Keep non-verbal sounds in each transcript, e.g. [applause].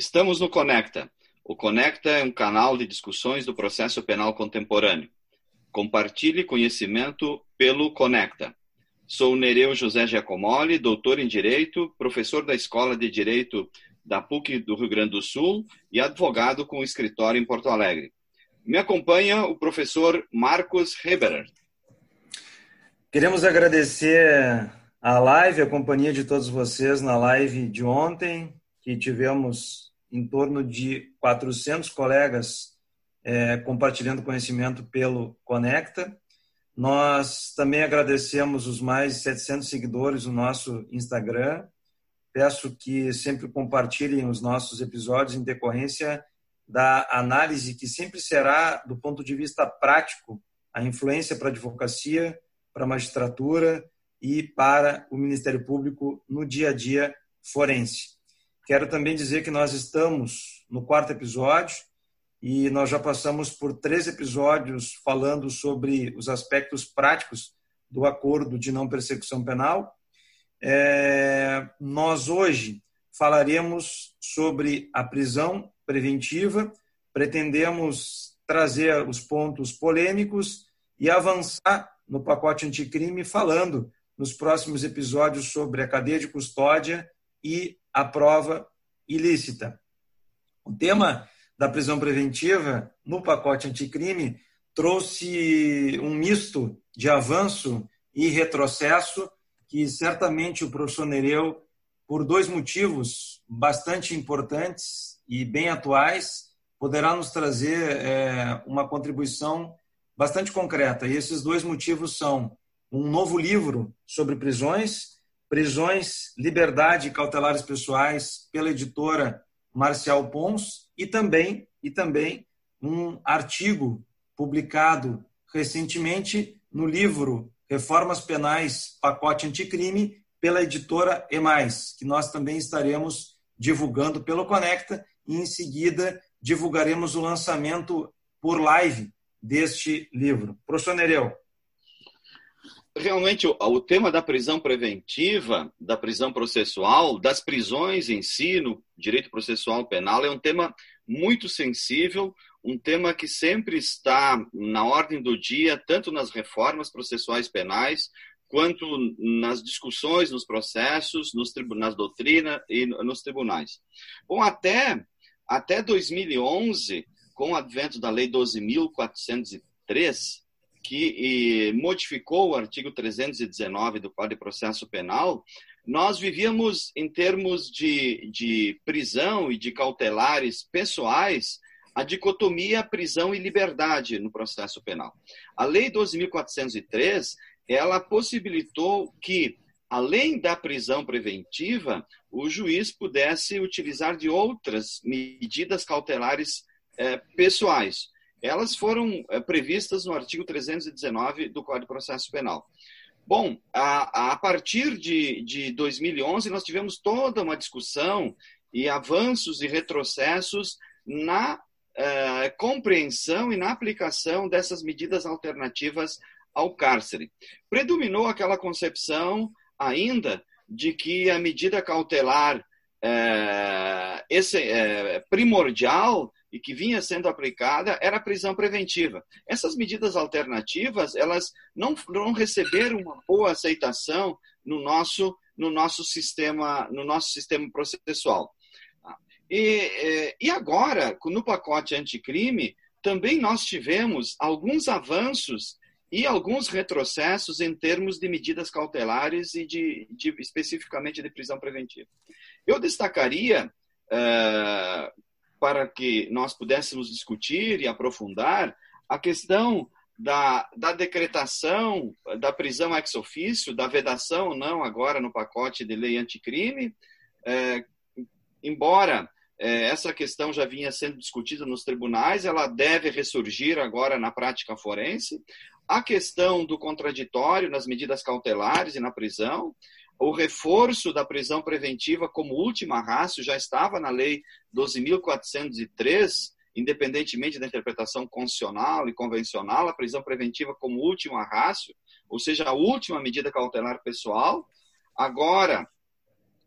Estamos no Conecta. O Conecta é um canal de discussões do processo penal contemporâneo. Compartilhe conhecimento pelo Conecta. Sou Nereu José Giacomoli, doutor em Direito, professor da Escola de Direito da PUC do Rio Grande do Sul e advogado com escritório em Porto Alegre. Me acompanha o professor Marcos Heberer. Queremos agradecer a live, a companhia de todos vocês na live de ontem, que tivemos em torno de 400 colegas é, compartilhando conhecimento pelo Conecta. Nós também agradecemos os mais de 700 seguidores no nosso Instagram. Peço que sempre compartilhem os nossos episódios em decorrência da análise que sempre será, do ponto de vista prático, a influência para a advocacia, para a magistratura e para o Ministério Público no dia a dia forense. Quero também dizer que nós estamos no quarto episódio e nós já passamos por três episódios falando sobre os aspectos práticos do acordo de não persecução penal. É, nós hoje falaremos sobre a prisão preventiva, pretendemos trazer os pontos polêmicos e avançar no pacote anticrime, falando nos próximos episódios sobre a cadeia de custódia e a prova ilícita. O tema da prisão preventiva no pacote anticrime trouxe um misto de avanço e retrocesso que certamente o professor Nereu, por dois motivos bastante importantes e bem atuais, poderá nos trazer é, uma contribuição bastante concreta. E esses dois motivos são um novo livro sobre prisões Prisões, Liberdade e Cautelares Pessoais, pela editora Marcial Pons, e também, e também um artigo publicado recentemente no livro Reformas Penais, Pacote Anticrime, pela editora Emais, que nós também estaremos divulgando pelo Conecta, e em seguida divulgaremos o lançamento por live deste livro. Professor Nereu realmente o, o, tema da prisão preventiva, da prisão processual, das prisões em si, no direito processual penal, é um tema muito sensível, um tema que sempre está na ordem do dia, tanto nas reformas processuais penais, quanto nas discussões, nos processos, nos nas doutrinas e nos tribunais. Bom, até, até 2011, com o advento da Lei 12.403, que modificou o artigo 319 do Código de Processo Penal, nós vivíamos em termos de, de prisão e de cautelares pessoais a dicotomia prisão e liberdade no processo penal. A Lei 12.403, ela possibilitou que, além da prisão preventiva, o juiz pudesse utilizar de outras medidas cautelares eh, pessoais elas foram é, previstas no artigo 319 do Código de Processo Penal. Bom, a, a partir de, de 2011, nós tivemos toda uma discussão e avanços e retrocessos na é, compreensão e na aplicação dessas medidas alternativas ao cárcere. Predominou aquela concepção ainda de que a medida cautelar é, esse, primordial e que vinha sendo aplicada era a prisão preventiva. Essas medidas alternativas, elas não, não receberam uma boa aceitação no nosso, no nosso, sistema, no nosso sistema processual. E, e agora, no pacote anticrime, também nós tivemos alguns avanços e alguns retrocessos em termos de medidas cautelares e de, de especificamente de prisão preventiva. Eu destacaria uh, para que nós pudéssemos discutir e aprofundar a questão da, da decretação da prisão ex ofício, da vedação ou não agora no pacote de lei anticrime, é, embora é, essa questão já vinha sendo discutida nos tribunais, ela deve ressurgir agora na prática forense. A questão do contraditório nas medidas cautelares e na prisão, o reforço da prisão preventiva como última rácio já estava na Lei 12.403, independentemente da interpretação constitucional e convencional, a prisão preventiva como última rácio, ou seja, a última medida cautelar pessoal. Agora,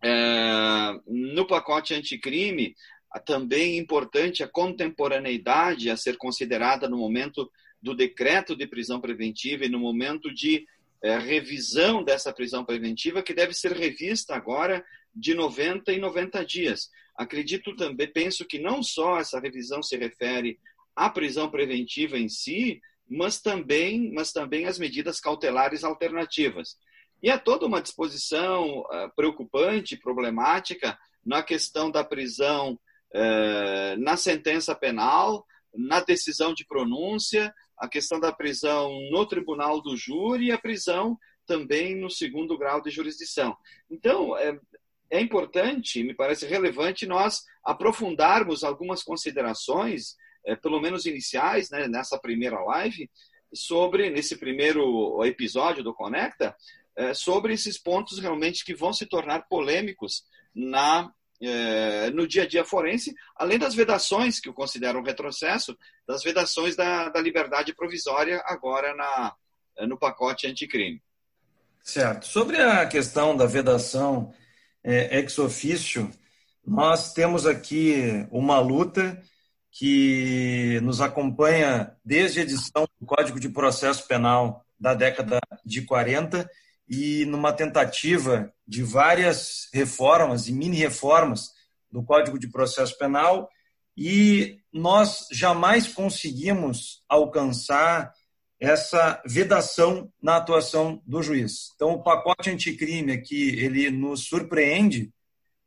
é, no pacote anticrime, também importante a contemporaneidade a ser considerada no momento do decreto de prisão preventiva e no momento de é, revisão dessa prisão preventiva, que deve ser revista agora de 90 em 90 dias. Acredito também, penso que não só essa revisão se refere à prisão preventiva em si, mas também, mas também as medidas cautelares alternativas. E há toda uma disposição uh, preocupante, problemática, na questão da prisão uh, na sentença penal, na decisão de pronúncia, a questão da prisão no tribunal do júri e a prisão também no segundo grau de jurisdição. Então, é, é importante, me parece relevante, nós aprofundarmos algumas considerações, é, pelo menos iniciais, né, nessa primeira live, sobre, nesse primeiro episódio do Conecta, é, sobre esses pontos realmente que vão se tornar polêmicos na é, no dia a dia forense, além das vedações que o consideram um retrocesso, das vedações da, da liberdade provisória agora na, no pacote anticrime. Certo. Sobre a questão da vedação é, ex officio, nós temos aqui uma luta que nos acompanha desde a edição do Código de Processo Penal da década de 40 e numa tentativa de várias reformas e mini-reformas do Código de Processo Penal e nós jamais conseguimos alcançar essa vedação na atuação do juiz. Então, o pacote anticrime aqui, ele nos surpreende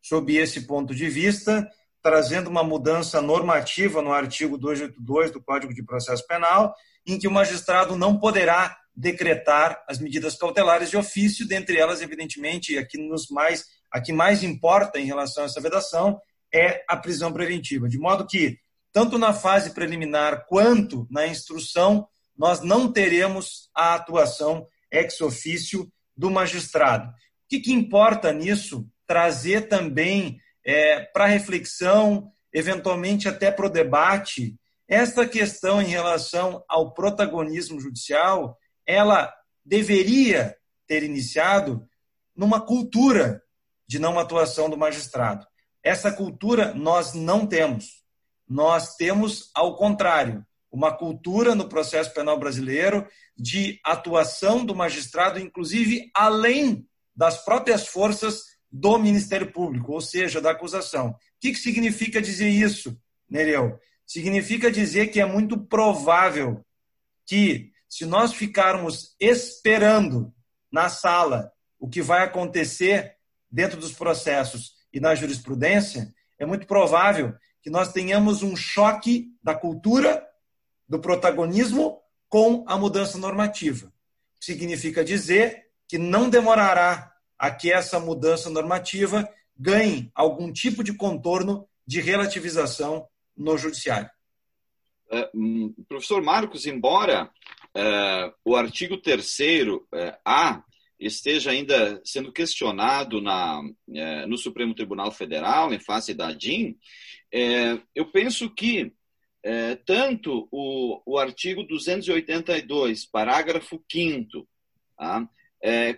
sob esse ponto de vista, trazendo uma mudança normativa no artigo 282 do Código de Processo Penal, em que o magistrado não poderá decretar as medidas cautelares de ofício, dentre elas, evidentemente, a que, nos mais, a que mais importa em relação a essa vedação é a prisão preventiva. De modo que, tanto na fase preliminar quanto na instrução, nós não teremos a atuação ex ofício do magistrado. O que, que importa nisso? Trazer também é, para reflexão, eventualmente até para o debate, esta questão em relação ao protagonismo judicial ela deveria ter iniciado numa cultura de não atuação do magistrado. Essa cultura nós não temos. Nós temos, ao contrário, uma cultura no processo penal brasileiro de atuação do magistrado, inclusive além das próprias forças do Ministério Público, ou seja, da acusação. O que, que significa dizer isso, Nereu? Significa dizer que é muito provável que se nós ficarmos esperando na sala o que vai acontecer dentro dos processos e na jurisprudência, é muito provável que nós tenhamos um choque da cultura, do protagonismo com a mudança normativa. Significa dizer que não demorará a que essa mudança normativa ganhe algum tipo de contorno de relativização no judiciário. É, hum, professor Marcos, embora uh, o artigo 3 uh, é, A esteja ainda sendo questionado na, uh, no Supremo Tribunal Federal, em face da DIN, eu penso que tanto o, o artigo 282, parágrafo 5 tá,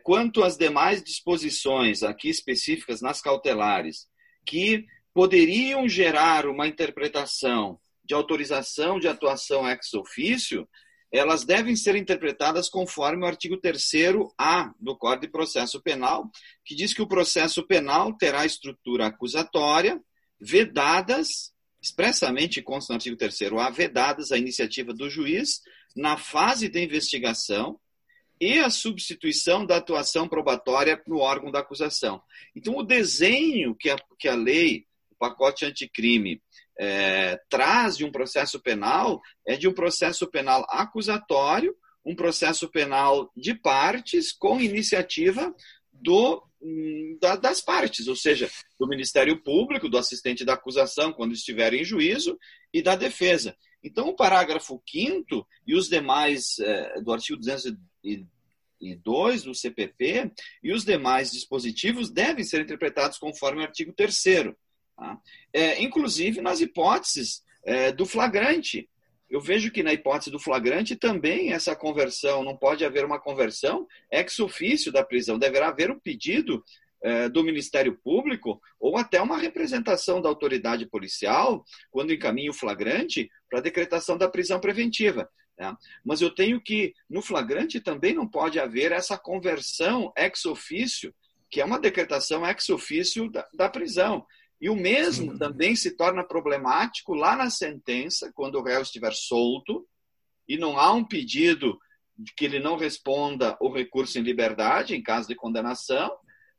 quanto as demais disposições aqui específicas nas cautelares, que poderiam gerar uma interpretação de autorização de atuação ex ofício, elas devem ser interpretadas conforme o artigo 3A do Código de Processo Penal, que diz que o processo penal terá estrutura acusatória, vedadas, expressamente consta no artigo 3A, vedadas a iniciativa do juiz na fase de investigação e a substituição da atuação probatória no órgão da acusação. Então, o desenho que a, que a lei, o pacote anticrime, é, traz de um processo penal é de um processo penal acusatório, um processo penal de partes com iniciativa do, hum, da, das partes, ou seja, do Ministério Público, do assistente da acusação, quando estiver em juízo, e da defesa. Então, o parágrafo 5 e os demais é, do artigo 202 do CPP e os demais dispositivos devem ser interpretados conforme o artigo 3 Tá? É, inclusive nas hipóteses é, do flagrante. Eu vejo que na hipótese do flagrante também essa conversão, não pode haver uma conversão ex ofício da prisão, deverá haver um pedido é, do Ministério Público ou até uma representação da autoridade policial quando encaminha o flagrante para a decretação da prisão preventiva. Né? Mas eu tenho que, no flagrante, também não pode haver essa conversão ex ofício, que é uma decretação ex ofício da, da prisão. E o mesmo Sim. também se torna problemático lá na sentença, quando o réu estiver solto e não há um pedido de que ele não responda o recurso em liberdade, em caso de condenação,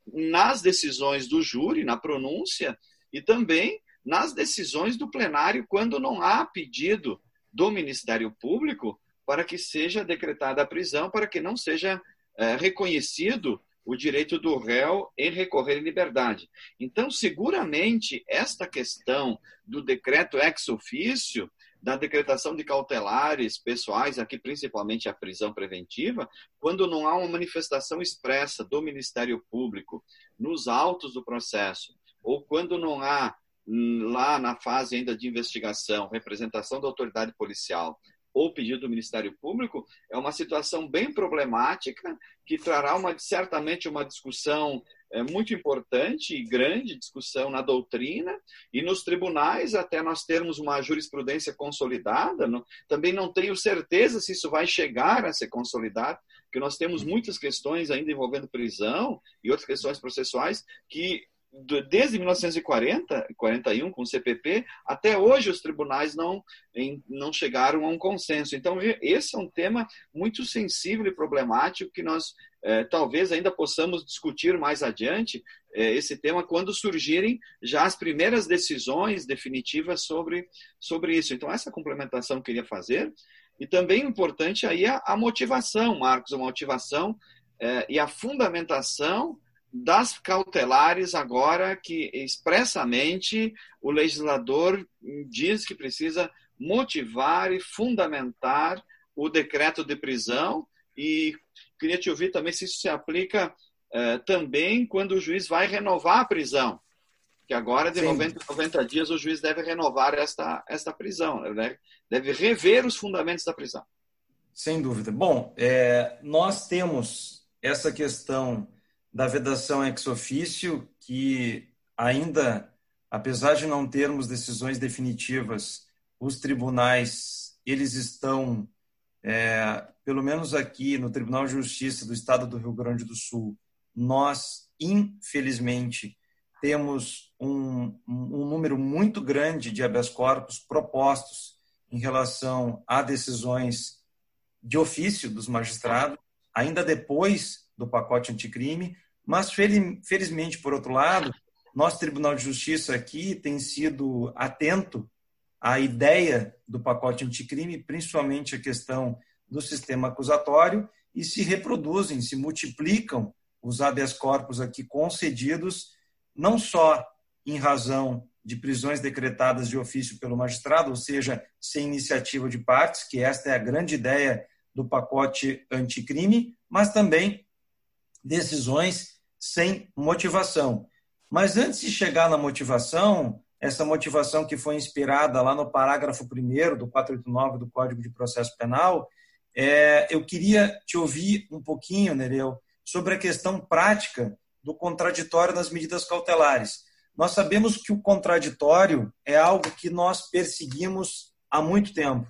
nas decisões do júri, na pronúncia, e também nas decisões do plenário, quando não há pedido do Ministério Público para que seja decretada a prisão, para que não seja é, reconhecido o direito do réu em recorrer em liberdade. Então, seguramente, esta questão do decreto ex ofício da decretação de cautelares pessoais, aqui principalmente a prisão preventiva, quando não há uma manifestação expressa do Ministério Público nos autos do processo, ou quando não há hum, lá na fase ainda de investigação, representação da autoridade policial ou pedido do Ministério Público, é uma situação bem problemática que trará uma, certamente uma discussão é muito importante e grande discussão na doutrina e nos tribunais, até nós termos uma jurisprudência consolidada. Não, também não tenho certeza se isso vai chegar a ser consolidado, porque nós temos muitas questões ainda envolvendo prisão e outras questões processuais que desde 1940, 41 com o CPP, até hoje os tribunais não, não chegaram a um consenso. Então, esse é um tema muito sensível e problemático que nós é, talvez ainda possamos discutir mais adiante é, esse tema quando surgirem já as primeiras decisões definitivas sobre, sobre isso. Então, essa complementação que eu queria fazer. E também importante aí a, a motivação, Marcos, a motivação é, e a fundamentação das cautelares agora que expressamente o legislador diz que precisa motivar e fundamentar o decreto de prisão e queria te ouvir também se isso se aplica eh, também quando o juiz vai renovar a prisão que agora de 90 90 dias o juiz deve renovar esta, esta prisão, né? deve rever os fundamentos da prisão. Sem dúvida. Bom, é, nós temos essa questão da vedação ex ofício, que ainda, apesar de não termos decisões definitivas, os tribunais eles estão, é, pelo menos aqui no Tribunal de Justiça do Estado do Rio Grande do Sul, nós, infelizmente, temos um, um número muito grande de habeas corpus propostos em relação a decisões de ofício dos magistrados, ainda depois do pacote anticrime, mas felizmente, por outro lado, nosso Tribunal de Justiça aqui tem sido atento à ideia do pacote anticrime, principalmente a questão do sistema acusatório, e se reproduzem, se multiplicam os habeas corpus aqui concedidos, não só em razão de prisões decretadas de ofício pelo magistrado, ou seja, sem iniciativa de partes, que esta é a grande ideia do pacote anticrime, mas também decisões sem motivação. Mas antes de chegar na motivação, essa motivação que foi inspirada lá no parágrafo 1 do 489 do Código de Processo Penal, é, eu queria te ouvir um pouquinho, Nereu, sobre a questão prática do contraditório nas medidas cautelares. Nós sabemos que o contraditório é algo que nós perseguimos há muito tempo.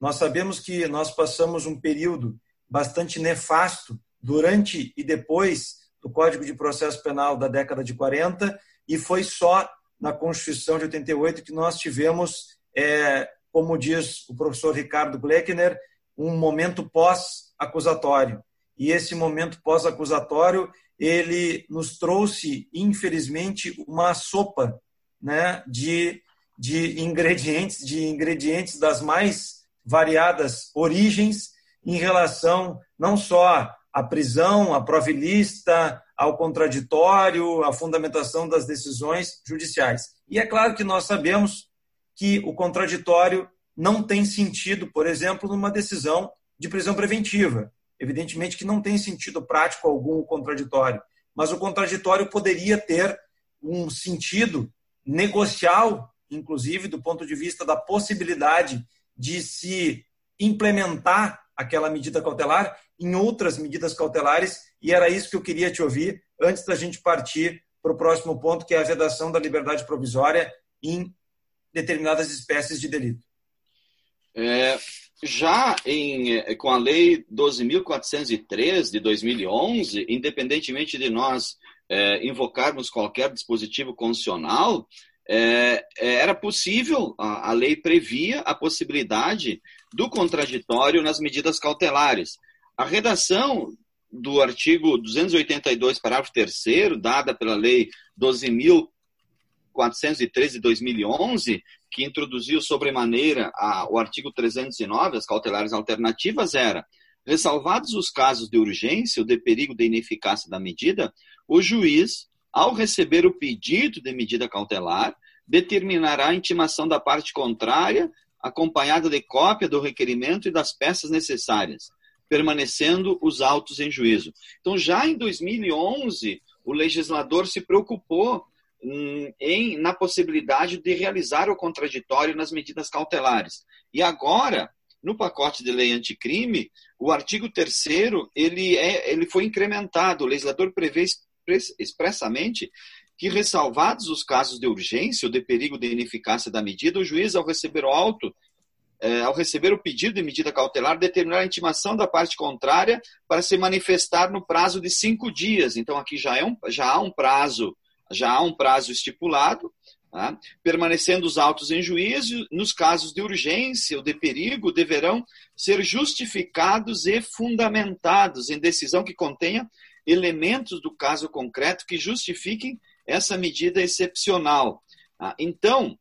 Nós sabemos que nós passamos um período bastante nefasto durante e depois do Código de Processo Penal da década de 40 e foi só na Constituição de 88 que nós tivemos, é, como diz o professor Ricardo Gleckner, um momento pós-acusatório. E esse momento pós-acusatório, ele nos trouxe, infelizmente, uma sopa né, de, de ingredientes, de ingredientes das mais variadas origens em relação não só a prisão, a prova ilícita, ao contraditório, a fundamentação das decisões judiciais. E é claro que nós sabemos que o contraditório não tem sentido, por exemplo, numa decisão de prisão preventiva. Evidentemente que não tem sentido prático algum o contraditório, mas o contraditório poderia ter um sentido negocial, inclusive do ponto de vista da possibilidade de se implementar aquela medida cautelar em outras medidas cautelares, e era isso que eu queria te ouvir antes da gente partir para o próximo ponto, que é a vedação da liberdade provisória em determinadas espécies de delito. É, já em, com a Lei 12.403 de 2011, independentemente de nós é, invocarmos qualquer dispositivo constitucional, é, é, era possível, a, a, lei previa a possibilidade do contraditório nas medidas cautelares. A redação do artigo 282, parágrafo 3 dada pela Lei 12.413 de 2011, que introduziu sobremaneira o artigo 309, as cautelares alternativas, era ressalvados os casos de urgência ou de perigo de ineficácia da medida, o juiz ao receber o pedido de medida cautelar, determinará a intimação da parte contrária, acompanhada de cópia do requerimento e das peças necessárias, permanecendo os autos em juízo. Então, já em 2011, o legislador se preocupou hum, em, na possibilidade de realizar o contraditório nas medidas cautelares. E agora, no pacote de lei anticrime, o artigo 3 ele, é, ele foi incrementado. O legislador prevê expressamente que, ressalvados os casos de urgência ou de perigo de ineficácia da medida, o juiz, ao receber o auto, é, ao receber o pedido de medida cautelar, determinar a intimação da parte contrária para se manifestar no prazo de cinco dias. Então, aqui já, é um, já há um prazo, já há um prazo estipulado, tá? permanecendo os autos em juízo, nos casos de urgência ou de perigo, deverão ser justificados e fundamentados em decisão que contenha elementos do caso concreto que justifiquem essa medida excepcional. Ah, então,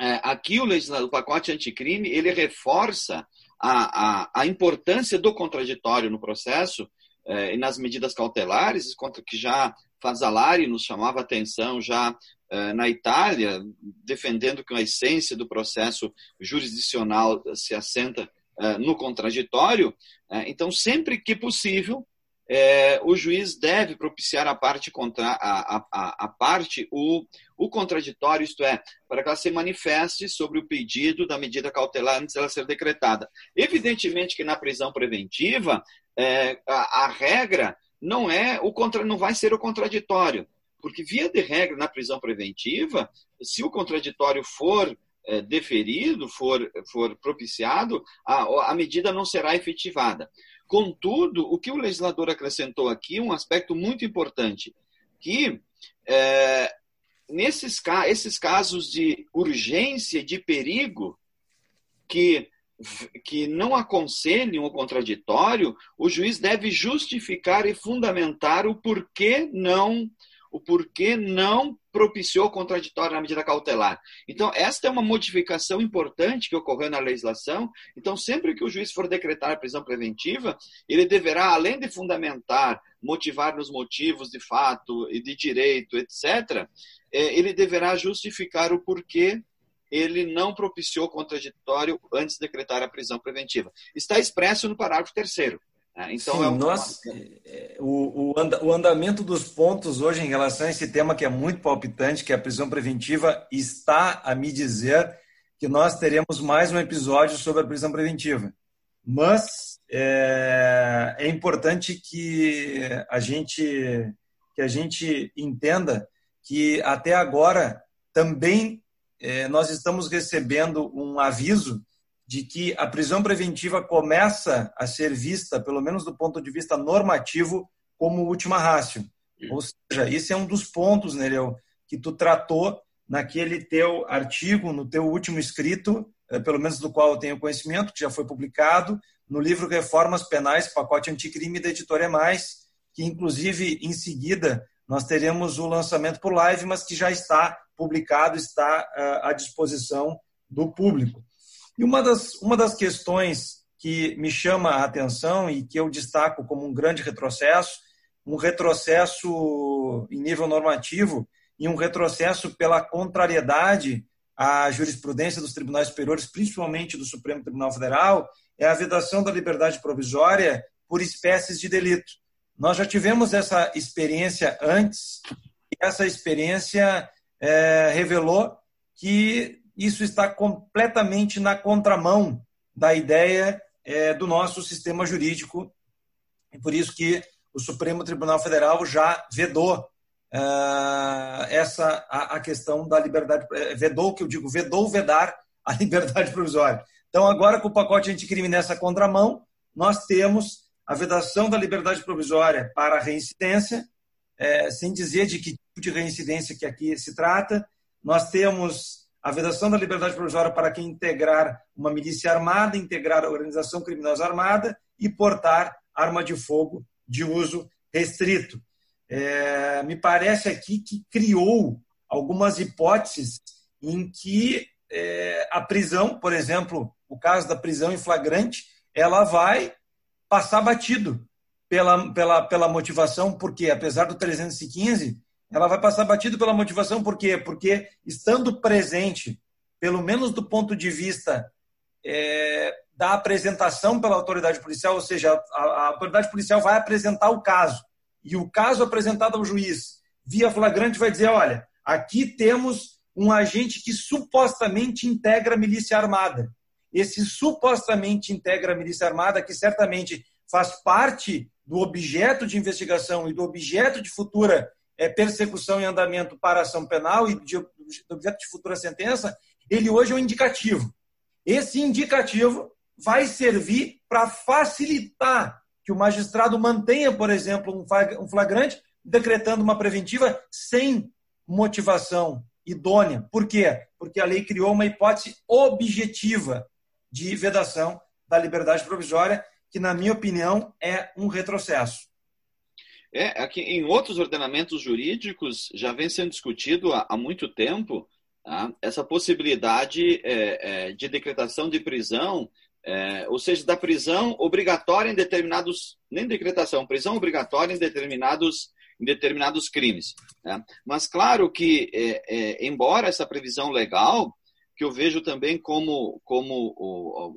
é, aqui o, legislador, o pacote anticrime, ele reforça a, a, a importância do contraditório no processo é, e nas medidas cautelares, que já Fazzalari nos chamava atenção já é, na Itália, defendendo que a essência do processo jurisdicional se assenta no contraditório. Então, sempre que possível, é, o juiz deve propiciar a parte, contra, a, a, a, parte o, o contraditório, isto é, para que ela se manifeste sobre o pedido da medida cautelar antes dela ser decretada. Evidentemente que na prisão preventiva, é, a, a, regra não é o contra, não vai ser o contraditório, porque via de regra na prisão preventiva, se o contraditório for é, deferido, for, for propiciado, a, a medida não será efetivada. Contudo, o que o legislador acrescentou aqui, um aspecto muito importante, que é, nesses esses casos de urgência, de perigo, que, que não aconselham o contraditório, o juiz deve justificar e fundamentar o porquê não o porquê não propiciou contraditório na medida cautelar. Então, esta é uma modificação importante que ocorreu na legislação. Então, sempre que o juiz for decretar a prisão preventiva, ele deverá, além de fundamentar, motivar nos motivos de fato e de direito, etc., é, ele deverá justificar o porquê ele não propiciou contraditório antes de decretar a prisão preventiva. Está expresso no parágrafo terceiro. É, então, Sim, é um... nós, é, o, o, o andamento dos pontos hoje em relação a esse tema que é muito palpitante, que é a prisão preventiva, está a me dizer que nós teremos mais um episódio sobre a prisão preventiva. Mas é, é importante que a gente que a gente entenda que até agora também é, nós estamos recebendo um aviso de que a prisão preventiva começa a ser vista, pelo menos do ponto de vista normativo, como última rácio. Ou seja, esse é um dos pontos, Nereu, que tu tratou naquele teu artigo, no teu último escrito, eh, pelo menos do qual eu tenho conhecimento, que já foi publicado, no livro Reformas Penais, Pacote Anticrime da Editora Mais, que inclusive em seguida nós teremos o lançamento por live, mas que já está publicado, está eh, à disposição do público. E uma das, uma das questões que me chama a atenção e que eu destaco como um grande retrocesso, um retrocesso em nível normativo e um retrocesso pela contrariedade à jurisprudência dos tribunais superiores, principalmente do Supremo Tribunal Federal, é a vedação da liberdade provisória por espécies de delito. Nós já tivemos essa experiência antes, e essa experiência é, revelou que isso está completamente na contramão da ideia é, do nosso sistema jurídico. E por isso que o Supremo Tribunal Federal já vedou uh, essa a, a, questão da liberdade, é, vedou, que eu digo, vedou vedar a [laughs] liberdade provisória. Então, agora com o pacote anticrime nessa contramão, nós temos a vedação da liberdade provisória para reincidência, é, sem dizer de que tipo de reincidência que aqui se trata. Nós temos a vedação da liberdade provisória para quem integrar uma milícia armada, integrar a organização criminosa armada e portar arma de fogo de uso restrito. É, me parece aqui que criou algumas hipóteses em que é, a prisão, por exemplo, o caso da prisão em flagrante, ela vai passar batido pela, pela, pela motivação, porque apesar do 315, ela vai passar batido pela motivação, por quê? Porque estando presente, pelo menos do ponto de vista é, da apresentação pela autoridade policial, ou seja, a, a, autoridade policial vai apresentar o caso, e o caso apresentado ao juiz via flagrante vai dizer: olha, aqui temos um agente que supostamente integra a milícia armada. Esse supostamente integra a milícia armada, que certamente faz parte do objeto de investigação e do objeto de futura é, persecução em andamento para ação penal e de, objeto de futura sentença, ele hoje é um indicativo. Esse indicativo vai servir para facilitar que o magistrado mantenha, por exemplo, um flagrante, decretando uma preventiva sem motivação idônea. Por quê? Porque a lei criou uma hipótese objetiva de vedação da liberdade provisória, que, na minha opinião, é um retrocesso. É, aqui em outros ordenamentos jurídicos já vem sendo discutido há, há muito tempo tá? essa possibilidade é, é, de decretação de prisão, é, ou seja, da prisão obrigatória em determinados, nem decretação, prisão obrigatória em determinados, em determinados crimes. Né? Mas claro que, é, é, embora essa previsão legal, que eu vejo também como, como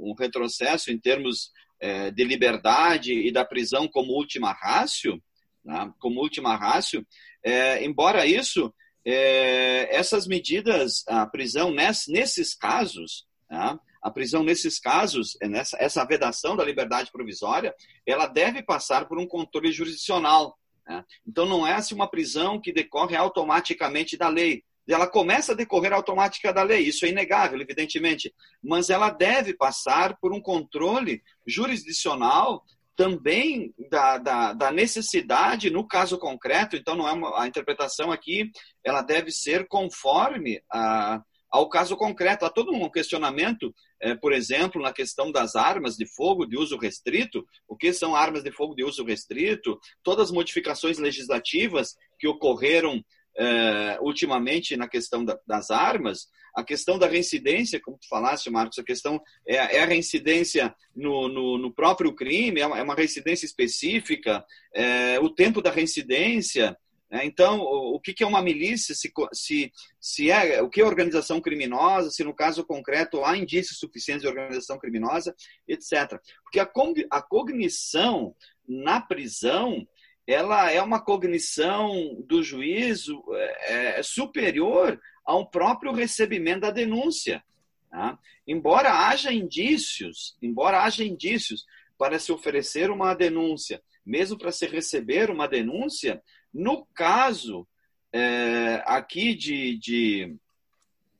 um retrocesso em termos é, de liberdade e da prisão como última rácio, né, como última rácio, é, embora isso, é, essas medidas, a prisão ness, nesses casos, né, a prisão nesses casos, é nessa, essa vedação da liberdade provisória, ela deve passar por um controle jurisdicional. Né? Então, não é assim uma prisão que decorre automaticamente da lei. Ela começa a decorrer automática da lei, isso é inegável, evidentemente, mas ela deve passar por um controle jurisdicional também da, da, da, necessidade no caso concreto, então não é uma, a interpretação aqui, ela deve ser conforme a, ao caso concreto. Há todo um questionamento, é, por exemplo, na questão das armas de fogo de uso restrito, o que são armas de fogo de uso restrito, todas as modificações legislativas que ocorreram é, ultimamente na questão da, das armas, a questão da reincidência, como tu falaste, Marcos, a questão é, é a reincidência no, no, no, próprio crime, é uma, é reincidência específica, é, o tempo da reincidência. Né? Então, o, que, é uma milícia? Se, se, se é o que é organização criminosa? Se no caso concreto há indícios suficientes de organização criminosa, etc. Porque a, a cognição na prisão ela é uma cognição do juízo é, é superior ao próprio recebimento da denúncia. Tá? Embora haja indícios, embora haja indícios para se oferecer uma denúncia, mesmo para se receber uma denúncia, no caso é, aqui de, de,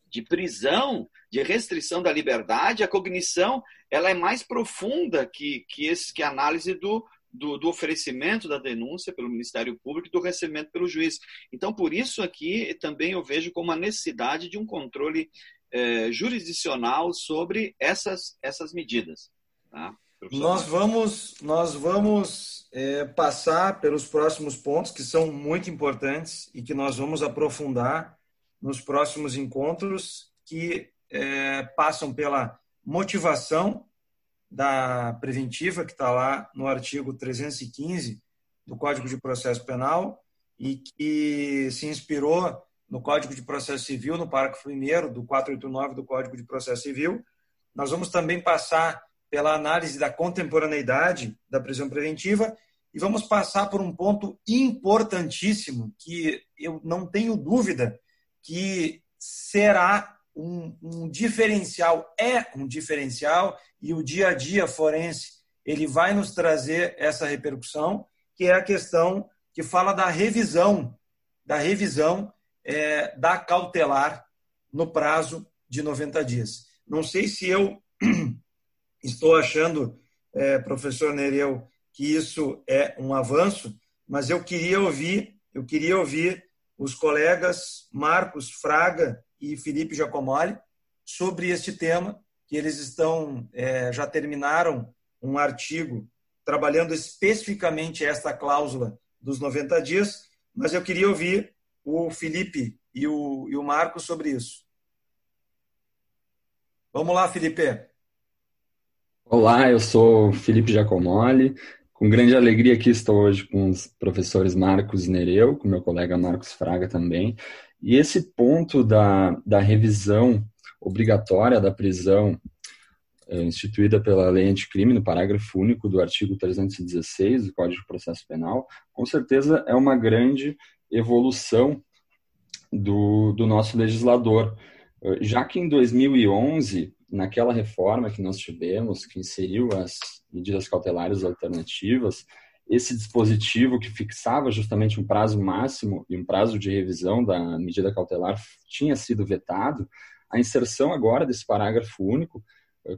de prisão, de restrição da liberdade, a cognição ela é mais profunda que, que, esse, que a análise do, do, do, oferecimento da denúncia pelo Ministério Público e do recebimento pelo juiz. Então, por isso aqui também eu vejo como a necessidade de um controle eh, jurisdicional sobre essas, essas medidas. Tá? Nós vamos, nós vamos é, passar pelos próximos pontos que são muito importantes e que nós vamos aprofundar nos próximos encontros que é, passam pela motivação da preventiva, que está lá no artigo 315 do Código de Processo Penal e que se inspirou no Código de Processo Civil, no parágrafo 1 do 489 do Código de Processo Civil. Nós vamos também passar pela análise da contemporaneidade da prisão preventiva e vamos passar por um ponto importantíssimo que eu não tenho dúvida que será um, um diferencial, é um diferencial, e o dia a dia forense ele vai nos trazer essa repercussão, que é a questão que fala da revisão, da revisão é, da cautelar no prazo de 90 dias. Não sei se eu [clears throat] estou achando, é, professor Nereu, que isso é um avanço, mas eu queria ouvir, eu queria ouvir os colegas Marcos Fraga e Felipe Giacomoli sobre este tema, que eles estão é, já terminaram um artigo trabalhando especificamente esta cláusula dos 90 dias, mas eu queria ouvir o Felipe e o, e o Marcos sobre isso. Vamos lá, Felipe. Olá, eu sou Felipe Giacomoli. Com grande alegria aqui estou hoje com os professores Marcos Nereu, com meu colega Marcos Fraga também. E esse ponto da, da revisão obrigatória da prisão é, instituída pela lei anticrime, no parágrafo único do artigo 316 do Código de Processo Penal, com certeza é uma grande evolução do, do nosso legislador. Eh, já que em 2011, naquela reforma que nós tivemos, que inseriu as medidas cautelares alternativas, esse dispositivo que fixava justamente um prazo máximo e um prazo de revisão da medida cautelar tinha sido vetado, a inserção agora desse parágrafo único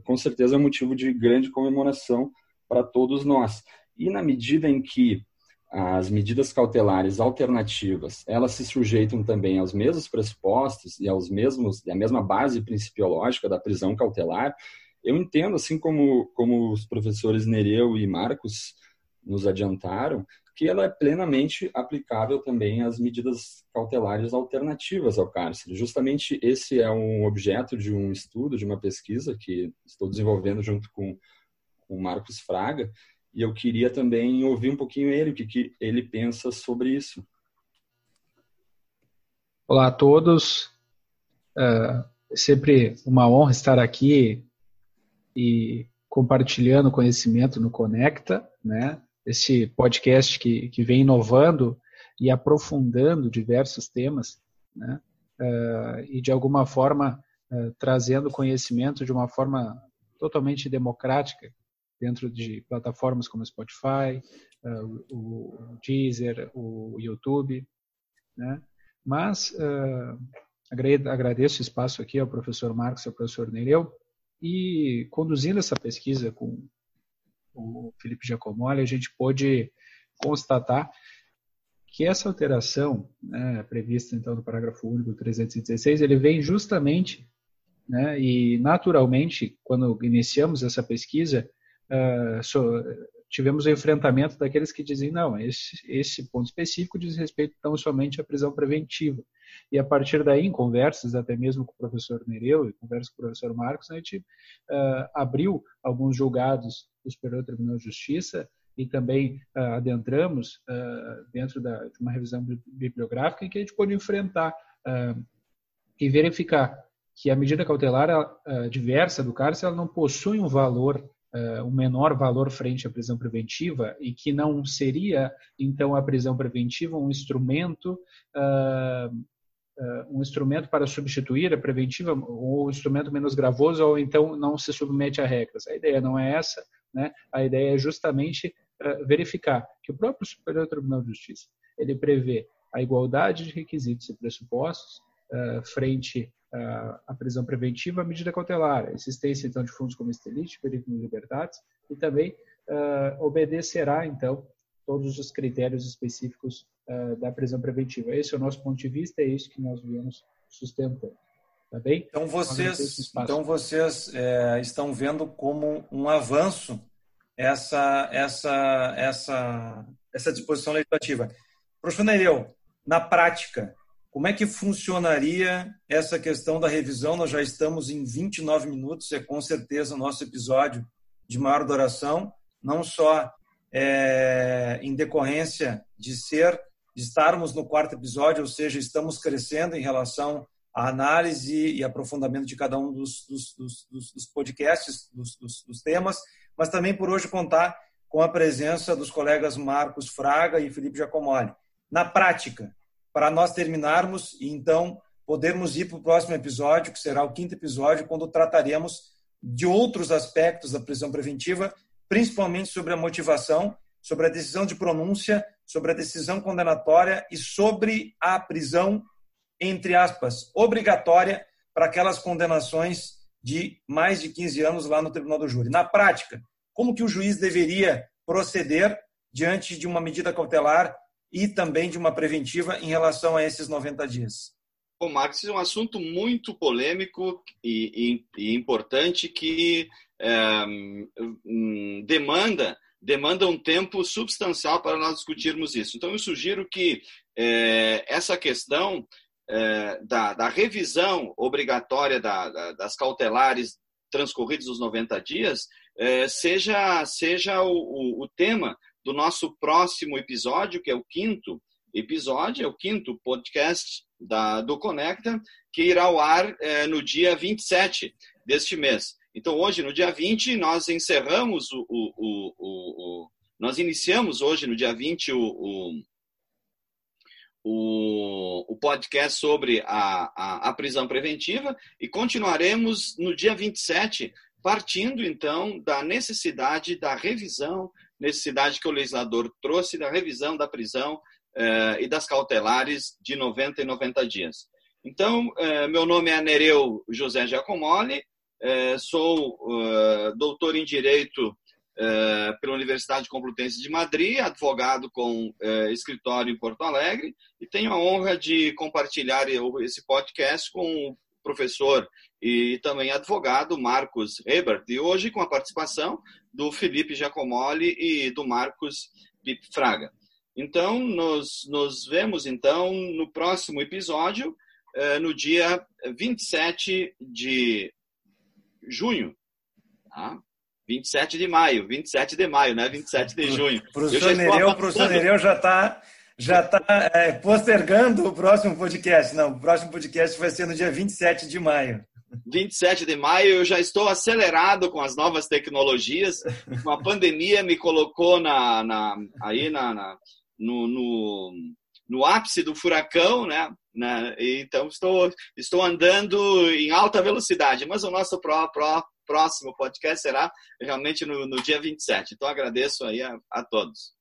com certeza é motivo de grande comemoração para todos nós. E na medida em que as medidas cautelares alternativas, elas se sujeitam também aos mesmos pressupostos e aos mesmos a mesma base principiológica da prisão cautelar, eu entendo, assim como, como os professores Nereu e Marcos nos adiantaram, que ela é plenamente aplicável também às medidas cautelares alternativas ao cárcere. Justamente esse é um objeto de um estudo, de uma pesquisa que estou desenvolvendo junto com o Marcos Fraga, e eu queria também ouvir um pouquinho ele, o que, que ele pensa sobre isso. Olá a todos. É sempre uma honra estar aqui e compartilhando conhecimento no Conecta, né? Esse podcast que, que vem inovando e aprofundando diversos temas, né? Uh, e de alguma forma uh, trazendo conhecimento de uma forma totalmente democrática dentro de plataformas como Spotify, uh, o, Deezer, o YouTube, né? Mas agradeço o espaço aqui ao professor Marcos e ao professor Nereu e conduzindo essa pesquisa com o Felipe Giacomoli, a gente pôde constatar que essa alteração né, prevista então no parágrafo único 316, ele vem justamente né, e naturalmente quando iniciamos essa pesquisa uh, so, tivemos o enfrentamento daqueles que dizem não esse, esse ponto específico diz respeito tão somente à prisão preventiva. E a partir daí em conversas até mesmo com o professor Nereu e conversas com o professor Marcos a gente uh, abriu alguns julgados do Superior Tribunal de Justiça e também uh, adentramos uh, dentro da, de uma revisão bibliográfica em que a gente pode enfrentar e verificar que a medida cautelar diversa do cárcere ela não possui um valor um menor valor frente à prisão preventiva e que não seria então a prisão preventiva um instrumento um instrumento para substituir a preventiva ou um instrumento menos gravoso ou então não se submete a regras. A ideia não é essa, né? A ideia é justamente uh, verificar que o próprio Superior Tribunal de Justiça ele prevê a igualdade de requisitos e pressupostos uh, frente à prisão preventiva, à medida cautelar, a existência então de fundos como estelite, perigo de liberdades e também uh, obedecerá então todos os critérios específicos da prisão preventiva. Esse é o nosso ponto de vista, é isso que nós viemos sustentando. Tá bem? Então vocês, então vocês é, estão vendo como um avanço essa, essa, essa, essa disposição legislativa. Professor Nereu, na prática, como é que funcionaria essa questão da revisão? Nós já estamos em 29 minutos, é com certeza o nosso episódio de maior duração, não só é, em decorrência de ser, de estarmos no quarto episódio, ou seja, estamos crescendo em relação a análise e aprofundamento de cada um dos, dos, dos, dos podcasts, dos, temas, mas também por hoje contar com a presença dos colegas Marcos Fraga e Felipe Giacomoli. Na prática, para nós terminarmos e então podermos ir para o próximo episódio, que será o quinto episódio, quando trataremos de outros aspectos da prisão preventiva, principalmente sobre a motivação, sobre a decisão de pronúncia, sobre a decisão condenatória e sobre a prisão, entre aspas, obrigatória para aquelas condenações de mais de 15 anos lá no Tribunal do Júri. Na prática, como que o juiz deveria proceder diante de uma medida cautelar e também de uma preventiva em relação a esses 90 dias? Bom, Marcos, é um assunto muito polêmico e, e, e importante que é, demanda demanda um tempo substancial para nós discutirmos isso. Então, eu sugiro que é, essa questão é, da, da, revisão obrigatória da, da, das cautelares transcorridos os 90 dias seja, seja o, o, o tema do nosso próximo episódio, que é o quinto episódio, é o quinto podcast da, do Conecta, que irá ao ar é, no dia 27 deste mês. Então, hoje, no dia 20, nós encerramos o. o, o, o nós iniciamos hoje, no dia 20, o, o, o podcast sobre a, a, a prisão preventiva e continuaremos no dia 27, partindo então da necessidade da revisão, necessidade que o legislador trouxe da revisão da prisão eh, e das cautelares de 90 e 90 dias. Então, eh, meu nome é Nereu José Giacomoli, eh, sou doutor em Direito pela Universidade Complutense de Madrid, advogado com escritório em Porto Alegre, e tenho a honra de compartilhar esse podcast com o professor e também advogado Marcos Hebert, e hoje com a participação do Felipe Giacomoli e do Marcos Pip Fraga. Então, nos, nos vemos então no próximo episódio, eh, no dia 27 de junho. Tá? 27 de maio, 27 de maio, né? 27 de junho. O professor Nereu, o professor Nereu já está já tá, é, postergando o próximo podcast. Não, o próximo podcast vai ser no dia 27 de maio. 27 de maio, eu já estou acelerado com as novas tecnologias. A pandemia me colocou na, na aí na, na no, no, no ápice do furacão, né? né? Então estou, estou andando em alta velocidade, mas o nosso pró, pró, próximo podcast será realmente no, no dia 27. Então agradeço aí a, a todos.